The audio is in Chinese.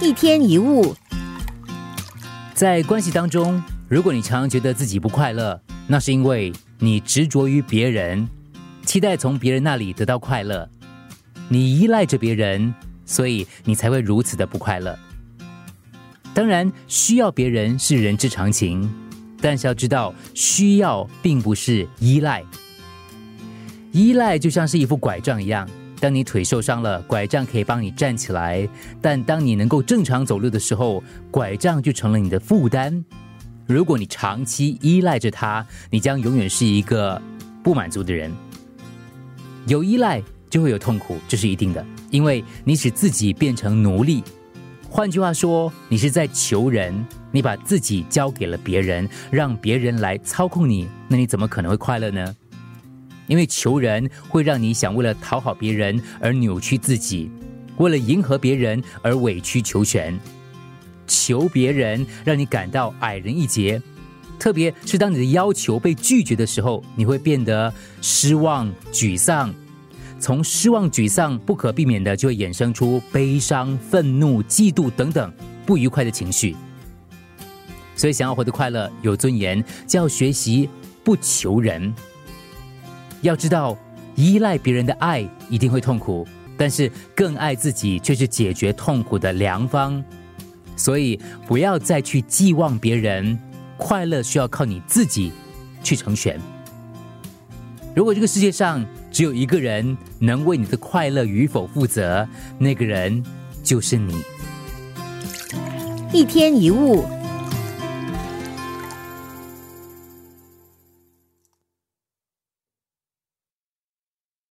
一天一物，在关系当中，如果你常常觉得自己不快乐，那是因为你执着于别人，期待从别人那里得到快乐，你依赖着别人，所以你才会如此的不快乐。当然，需要别人是人之常情，但是要知道，需要并不是依赖。依赖就像是一副拐杖一样，当你腿受伤了，拐杖可以帮你站起来；但当你能够正常走路的时候，拐杖就成了你的负担。如果你长期依赖着它，你将永远是一个不满足的人。有依赖就会有痛苦，这是一定的，因为你使自己变成奴隶。换句话说，你是在求人，你把自己交给了别人，让别人来操控你，那你怎么可能会快乐呢？因为求人会让你想为了讨好别人而扭曲自己，为了迎合别人而委曲求全。求别人让你感到矮人一截，特别是当你的要求被拒绝的时候，你会变得失望、沮丧。从失望、沮丧不可避免的就会衍生出悲伤、愤怒、嫉妒等等不愉快的情绪。所以，想要活得快乐、有尊严，就要学习不求人。要知道，依赖别人的爱一定会痛苦，但是更爱自己却是解决痛苦的良方。所以不要再去寄望别人，快乐需要靠你自己去成全。如果这个世界上只有一个人能为你的快乐与否负责，那个人就是你。一天一物。